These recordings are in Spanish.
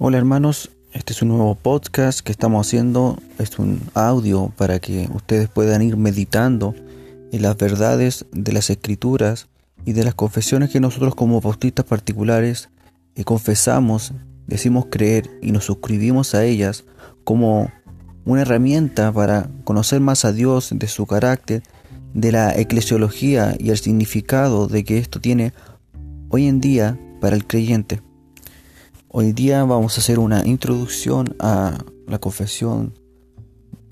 Hola hermanos, este es un nuevo podcast que estamos haciendo, es un audio para que ustedes puedan ir meditando en las verdades de las escrituras y de las confesiones que nosotros como bautistas particulares eh, confesamos, decimos creer y nos suscribimos a ellas como una herramienta para conocer más a Dios, de su carácter, de la eclesiología y el significado de que esto tiene hoy en día para el creyente. Hoy día vamos a hacer una introducción a la Confesión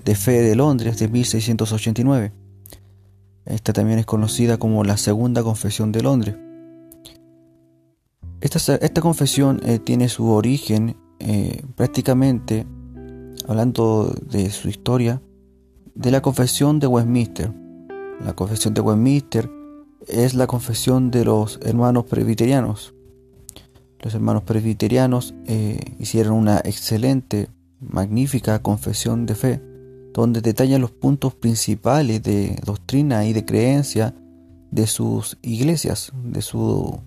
de Fe de Londres de 1689. Esta también es conocida como la Segunda Confesión de Londres. Esta, esta confesión eh, tiene su origen eh, prácticamente, hablando de su historia, de la Confesión de Westminster. La Confesión de Westminster es la confesión de los hermanos presbiterianos los hermanos presbiterianos eh, hicieron una excelente, magnífica confesión de fe, donde detallan los puntos principales de doctrina y de creencia de sus iglesias, de su,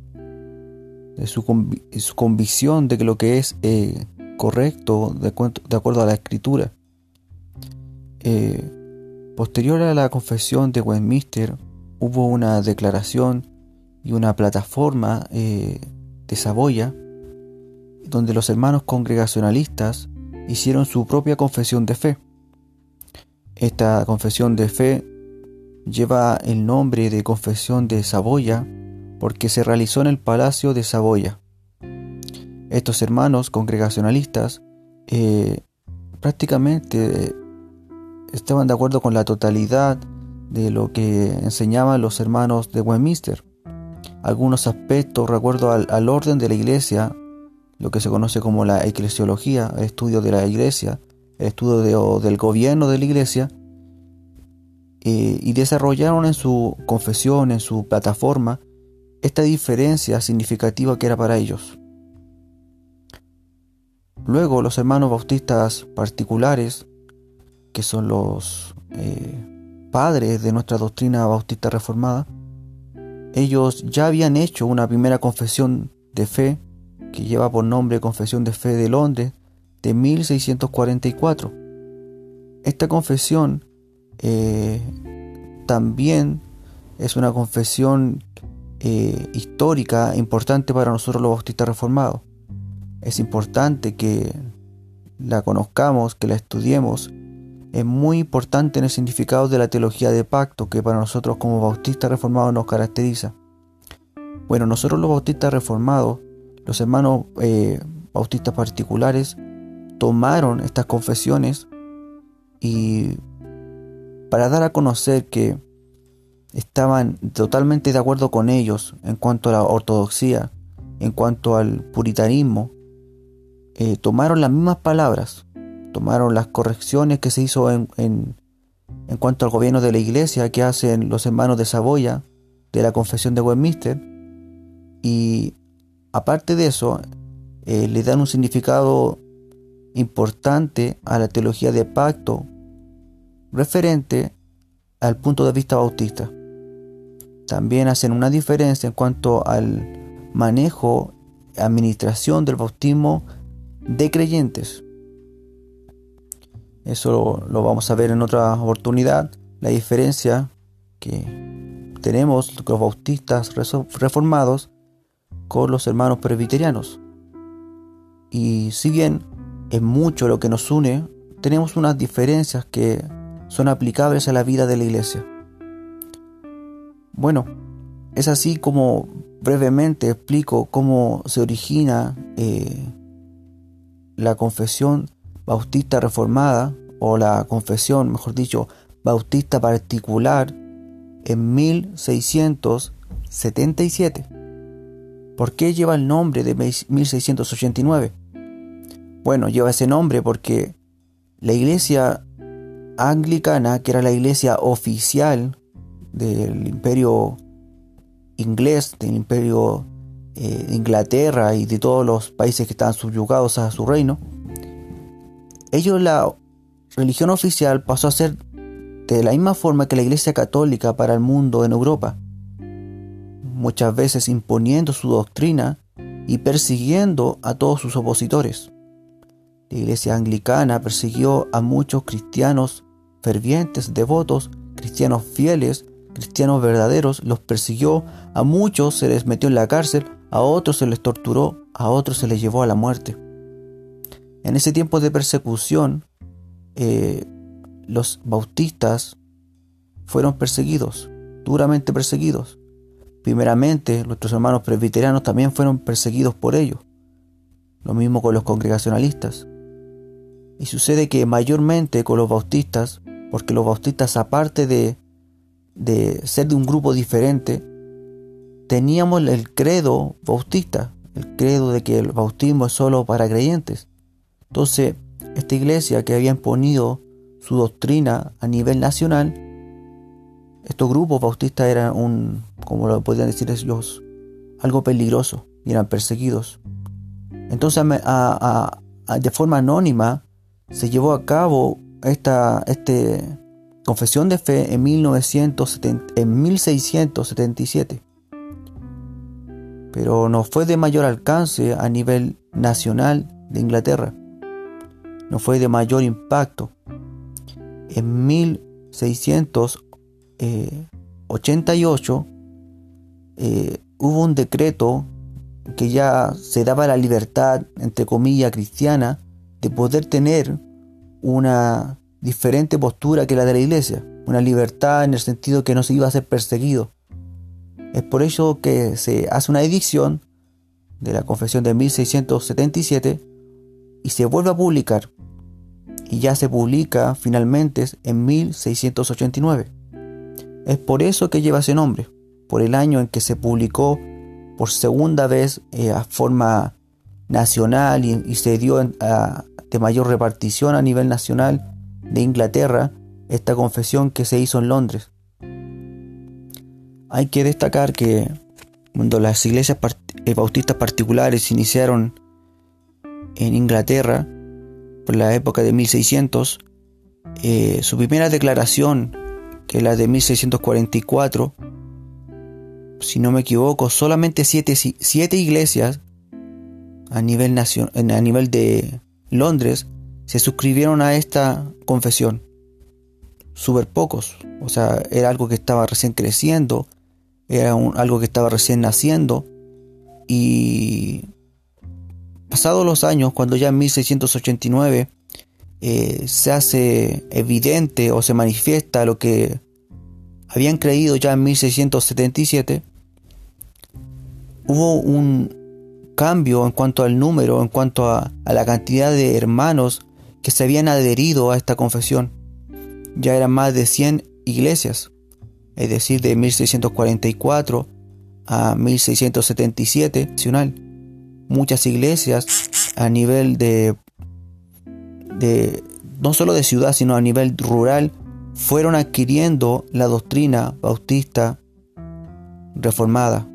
de su, convicción de que lo que es eh, correcto de, acuerdo a la escritura. Eh, posterior a la confesión de Westminster hubo una declaración y una plataforma de Saboya, donde los hermanos congregacionalistas hicieron su propia confesión de fe. Esta confesión de fe lleva el nombre de Confesión de Saboya porque se realizó en el Palacio de Saboya. Estos hermanos congregacionalistas eh, prácticamente estaban de acuerdo con la totalidad de lo que enseñaban los hermanos de Westminster algunos aspectos recuerdo al, orden de la iglesia, lo que se conoce como la eclesiología, el estudio de la iglesia, el estudio del gobierno de la iglesia, eh, y desarrollaron en su confesión, en su plataforma, esta diferencia significativa que era para ellos. Luego los hermanos bautistas particulares, que son los eh, padres de nuestra doctrina bautista reformada, ellos ya habían hecho una primera confesión de fe, que lleva por nombre Confesión de Fe de Londres, de 1644. Esta confesión eh, también es una confesión eh, histórica importante para nosotros los bautistas reformados. Es importante que la conozcamos, que la estudiemos es muy importante en el significado de la teología de pacto que para nosotros como bautistas reformados nos caracteriza. Bueno, nosotros los bautistas reformados, los hermanos eh, bautistas particulares, tomaron estas confesiones y para dar a conocer que estaban totalmente de acuerdo con ellos en cuanto a la ortodoxia, en cuanto al puritanismo, eh, tomaron las mismas palabras tomaron las correcciones que se hizo en, en, cuanto al gobierno de la iglesia que hacen los hermanos de Saboya de la confesión de Westminster y aparte de eso eh, le dan un significado importante a la teología de pacto referente al punto de vista bautista. También hacen una diferencia en cuanto al manejo, administración del bautismo de creyentes. Eso lo, vamos a ver en otra oportunidad. La diferencia que tenemos los bautistas reformados con los hermanos presbiterianos. Y si bien es mucho lo que nos une, tenemos unas diferencias que son aplicables a la vida de la iglesia. Bueno, es así como brevemente explico cómo se origina eh, la confesión bautista reformada, o la confesión, mejor dicho, bautista particular, en 1677. ¿Por qué lleva el nombre de 1689? Bueno, lleva ese nombre porque la iglesia anglicana, que era la iglesia oficial del imperio inglés, del imperio eh, de Inglaterra y de todos los países que estaban subyugados a su reino, ellos la religión oficial pasó a ser de la misma forma que la Iglesia Católica para el mundo en Europa, muchas veces imponiendo su doctrina y persiguiendo a todos sus opositores. La iglesia anglicana persiguió a muchos cristianos fervientes, devotos, cristianos fieles, cristianos verdaderos, los persiguió, a muchos se les metió en la cárcel, a otros se les torturó, a otros se les llevó a la muerte. En ese tiempo de persecución, eh, los bautistas fueron perseguidos, duramente perseguidos. Primeramente, nuestros hermanos presbiterianos también fueron perseguidos por ellos. Lo mismo con los congregacionalistas. Y sucede que mayormente con los bautistas, porque los bautistas aparte de, de ser de un grupo diferente, teníamos el credo bautista, el credo de que el bautismo es solo para creyentes. Entonces, esta iglesia que había imponido su doctrina a nivel nacional, estos grupos bautistas eran un, como lo podrían decir ellos, algo peligroso y eran perseguidos. Entonces, de forma anónima, se llevó a cabo esta este, confesión de fe en, 1970, en 1677, pero no fue de mayor alcance a nivel nacional de Inglaterra, no fue de mayor impacto. En 1688 eh, hubo un decreto que ya se daba la libertad, entre comillas, cristiana, de poder tener una diferente postura que la de la iglesia, una libertad en el sentido que no se iba a ser perseguido. Es por ello que se hace una edición de la confesión de 1677 y se vuelve a publicar. Y ya se publica finalmente en 1689. Es por eso que lleva ese nombre, por el año en que se publicó por segunda vez eh, a forma nacional y, se dio de mayor repartición a nivel nacional de Inglaterra esta confesión que se hizo en Londres. Hay que destacar que cuando las iglesias eh, bautistas particulares iniciaron en Inglaterra, por la época de 1600, eh, su primera declaración, que es la de 1644, si no me equivoco, solamente siete, siete iglesias a nivel, a nivel de Londres se suscribieron a esta confesión. Súper pocos. O sea, era algo que estaba recién creciendo, era algo que estaba recién naciendo. Y pasados los años, cuando ya en 1689 eh, se hace evidente o se manifiesta lo que habían creído ya en 1677, hubo un cambio en cuanto al número, en cuanto a, la cantidad de hermanos que se habían adherido a esta confesión. Ya eran más de 100 iglesias, es decir, de 1644 a 1677 nacional. Muchas iglesias a nivel de, de no solo de ciudad, sino a nivel rural, fueron adquiriendo la doctrina bautista reformada.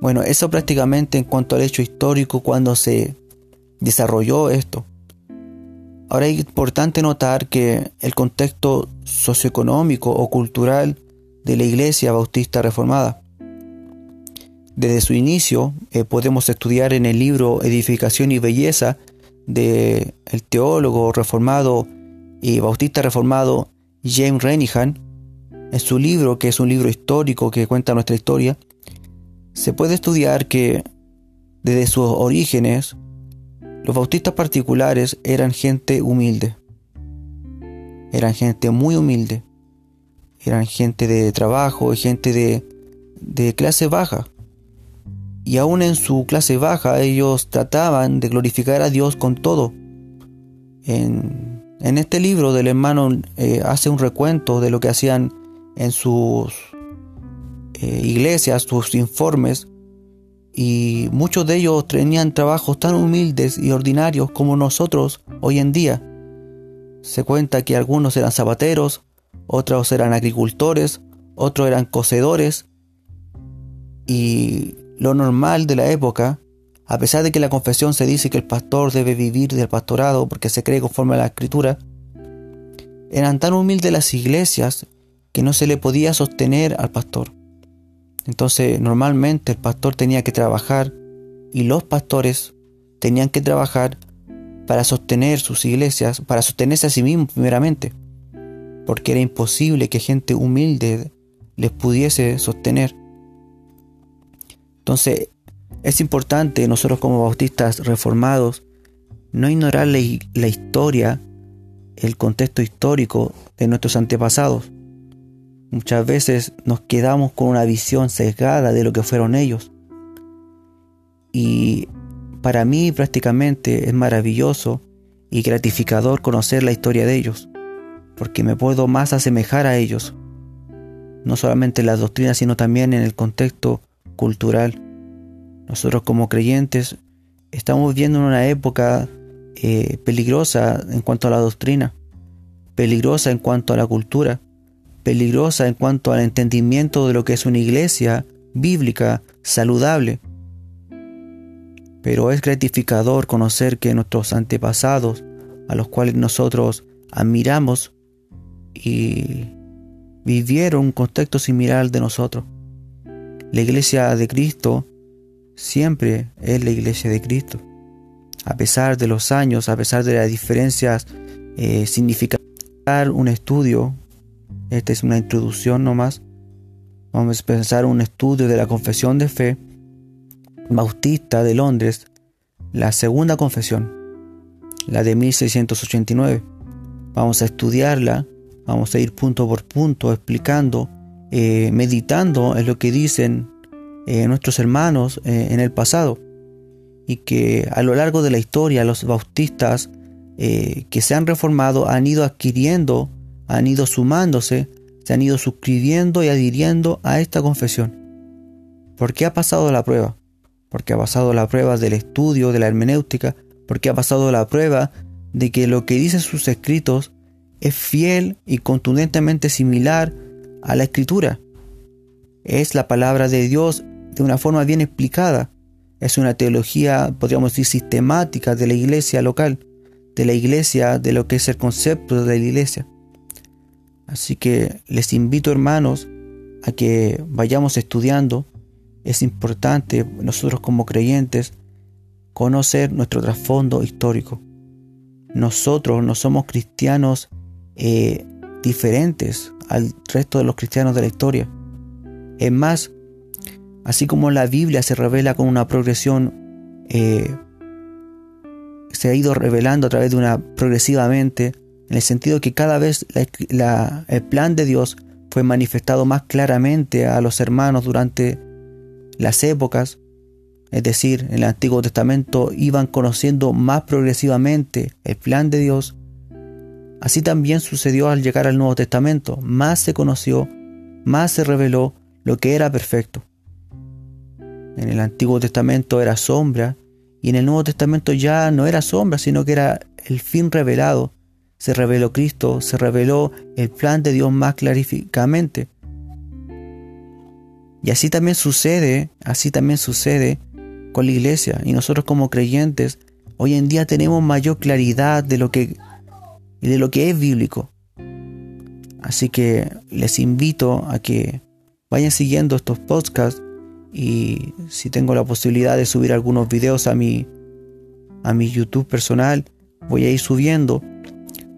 Bueno, eso prácticamente en cuanto al hecho histórico cuando se desarrolló esto. Ahora es importante notar que el contexto socioeconómico o cultural de la Iglesia Bautista Reformada. Desde su inicio eh, podemos estudiar en el libro Edificación y Belleza del el teólogo reformado y bautista reformado James Renihan, en su libro, que es un libro histórico que cuenta nuestra historia, se puede estudiar que desde sus orígenes los bautistas particulares eran gente humilde. Eran gente muy humilde. Eran gente de trabajo gente de, de clase baja. Y aún en su clase baja ellos trataban de glorificar a Dios con todo. En, en este libro del hermano eh, hace un recuento de lo que hacían en sus eh, iglesias, sus informes, y muchos de ellos tenían trabajos tan humildes y ordinarios como nosotros hoy en día. Se cuenta que algunos eran zapateros, otros eran agricultores, otros eran cocedores, y lo normal de la época, a pesar de que la confesión se dice que el pastor debe vivir del pastorado porque se cree conforme a la escritura, eran tan humildes las iglesias que no se le podía sostener al pastor. Entonces normalmente el pastor tenía que trabajar y los pastores tenían que trabajar para sostener sus iglesias, para sostenerse a sí mismos primeramente, porque era imposible que gente humilde les pudiese sostener. Entonces, es importante nosotros como bautistas reformados no ignorar la, historia, el contexto histórico de nuestros antepasados. Muchas veces nos quedamos con una visión sesgada de lo que fueron ellos. Y para mí prácticamente es maravilloso y gratificador conocer la historia de ellos, porque me puedo más asemejar a ellos, no solamente en las doctrinas, sino también en el contexto cultural. Nosotros como creyentes estamos viviendo en una época eh, peligrosa en cuanto a la doctrina, peligrosa en cuanto a la cultura, peligrosa en cuanto al entendimiento de lo que es una iglesia bíblica saludable. Pero es gratificador conocer que nuestros antepasados, a los cuales nosotros admiramos y vivieron un contexto similar de nosotros. La iglesia de Cristo siempre es la iglesia de Cristo. A pesar de los años, a pesar de las diferencias eh, significativas, un estudio, esta es una introducción nomás, vamos a pensar un estudio de la confesión de fe Bautista de Londres, la segunda confesión, la de 1689. Vamos a estudiarla, vamos a ir punto por punto explicando, eh, meditando en lo que dicen eh, nuestros hermanos eh, en el pasado y que a lo largo de la historia los bautistas que se han reformado han ido adquiriendo, han ido sumándose, se han ido suscribiendo y adhiriendo a esta confesión. ¿Por qué ha pasado la prueba? porque ha pasado la prueba del estudio de la hermenéutica, porque ha pasado la prueba de que lo que dicen sus escritos es fiel y contundentemente similar a la escritura. Es la palabra de Dios de una forma bien explicada. Es una teología, podríamos decir, sistemática de la iglesia local, de la iglesia, de lo que es el concepto de la iglesia. Así que les invito, hermanos, a que vayamos estudiando es importante nosotros como creyentes conocer nuestro trasfondo histórico. Nosotros no somos cristianos eh, diferentes al resto de los cristianos de la historia. Es más, así como la Biblia se revela con una progresión, eh, se ha ido revelando a través de una progresivamente, en el sentido que cada vez el plan de Dios fue manifestado más claramente a los hermanos durante las épocas, es decir, en el Antiguo Testamento, iban conociendo más progresivamente el plan de Dios, así también sucedió al llegar al Nuevo Testamento. Más se conoció, más se reveló lo que era perfecto. En el Antiguo Testamento era sombra y en el Nuevo Testamento ya no era sombra, sino que era el fin revelado. Se reveló Cristo, se reveló el plan de Dios más clarificamente. Y así también sucede, así también sucede con la iglesia. Y nosotros como creyentes, hoy en día tenemos mayor claridad de lo que, de lo que es bíblico. Así que les invito a que vayan siguiendo estos podcasts y si tengo la posibilidad de subir algunos videos a mi, a mi YouTube personal, voy a ir subiendo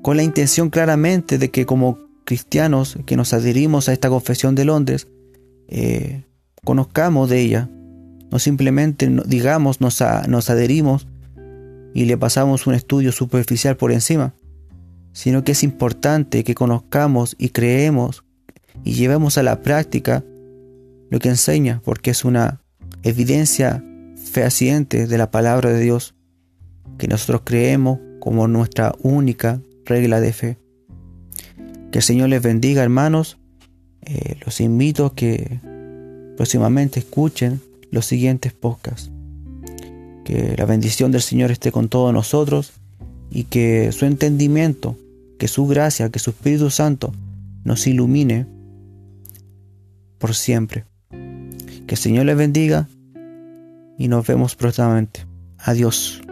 con la intención claramente de que como cristianos que nos adherimos a esta confesión de Londres, eh, conozcamos de ella, no simplemente digamos nos, nos adherimos y le pasamos un estudio superficial por encima, sino que es importante que conozcamos y creemos y llevemos a la práctica lo que enseña, porque es una evidencia fehaciente de la palabra de Dios que nosotros creemos como nuestra única regla de fe. Que el Señor les bendiga, hermanos, eh, los invito a que próximamente escuchen los siguientes podcasts. Que la bendición del Señor esté con todos nosotros y que su entendimiento, que su gracia, que su Espíritu Santo nos ilumine por siempre. Que el Señor les bendiga y nos vemos próximamente. Adiós.